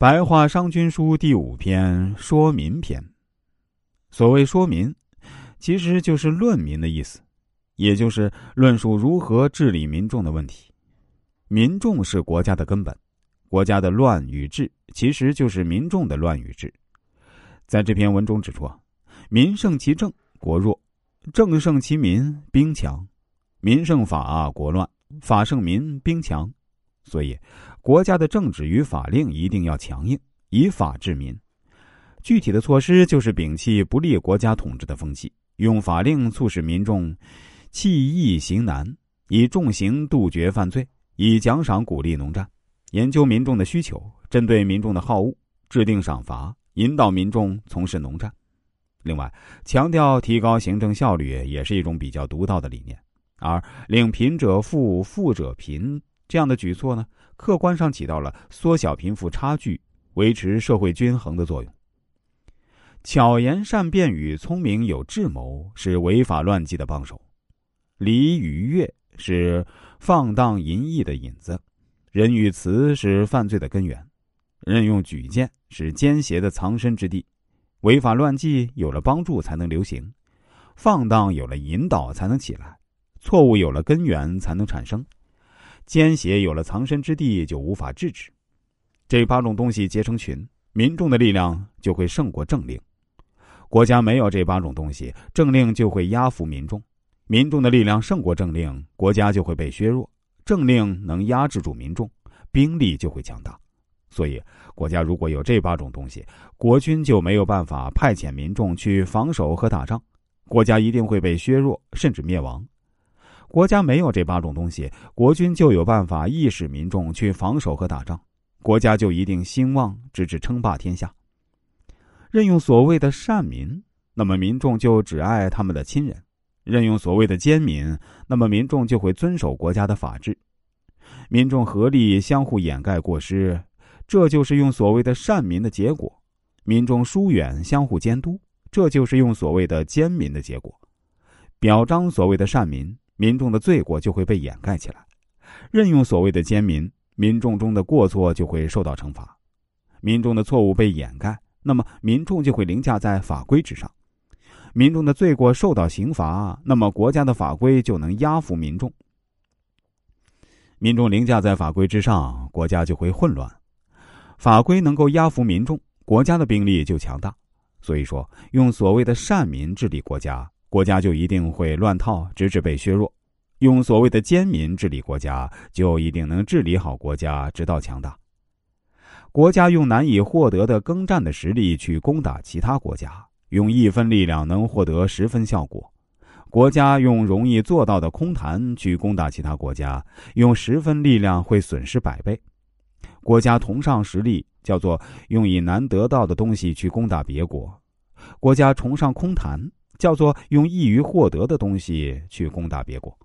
白话商君书第五篇说民篇。所谓说民，其实就是论民的意思，也就是论述如何治理民众的问题。民众是国家的根本，国家的乱与治，其实就是民众的乱与治。在这篇文中指出，民胜其政，国弱；政胜其民，兵强；民胜法，国乱；法胜民，兵强。所以，国家的政治与法令一定要强硬，以法治民。具体的措施就是摒弃不利国家统治的风气，用法令促使民众弃易行难，以重刑杜绝犯罪，以奖赏鼓励农战。研究民众的需求，针对民众的好恶，制定赏罚，引导民众从事农战。另外，强调提高行政效率，也是一种比较独到的理念。而令贫者富，富者贫。这样的举措呢，客观上起到了缩小贫富差距、维持社会均衡的作用。巧言善辩与聪明有智谋是违法乱纪的帮手，礼与乐是放荡淫逸的引子，仁与慈是犯罪的根源，任用举荐是奸邪的藏身之地。违法乱纪有了帮助才能流行，放荡有了引导才能起来，错误有了根源才能产生。奸邪有了藏身之地，就无法制止。这八种东西结成群，民众的力量就会胜过政令。国家没有这八种东西，政令就会压服民众。民众的力量胜过政令，国家就会被削弱。政令能压制住民众，兵力就会强大。所以，国家如果有这八种东西，国军就没有办法派遣民众去防守和打仗，国家一定会被削弱，甚至灭亡。国家没有这八种东西，国军就有办法意使民众去防守和打仗，国家就一定兴旺，直至称霸天下。任用所谓的善民，那么民众就只爱他们的亲人；任用所谓的奸民，那么民众就会遵守国家的法治。民众合力相互掩盖过失，这就是用所谓的善民的结果；民众疏远相互监督，这就是用所谓的奸民的结果。表彰所谓的善民。民众的罪过就会被掩盖起来，任用所谓的奸民，民众中的过错就会受到惩罚。民众的错误被掩盖，那么民众就会凌驾在法规之上。民众的罪过受到刑罚，那么国家的法规就能压服民众。民众凌驾在法规之上，国家就会混乱。法规能够压服民众，国家的兵力就强大。所以说，用所谓的善民治理国家。国家就一定会乱套，直至被削弱；用所谓的奸民治理国家，就一定能治理好国家，直到强大。国家用难以获得的耕战的实力去攻打其他国家，用一分力量能获得十分效果；国家用容易做到的空谈去攻打其他国家，用十分力量会损失百倍。国家同上实力，叫做用以难得到的东西去攻打别国；国家崇尚空谈。叫做用易于获得的东西去攻打别国。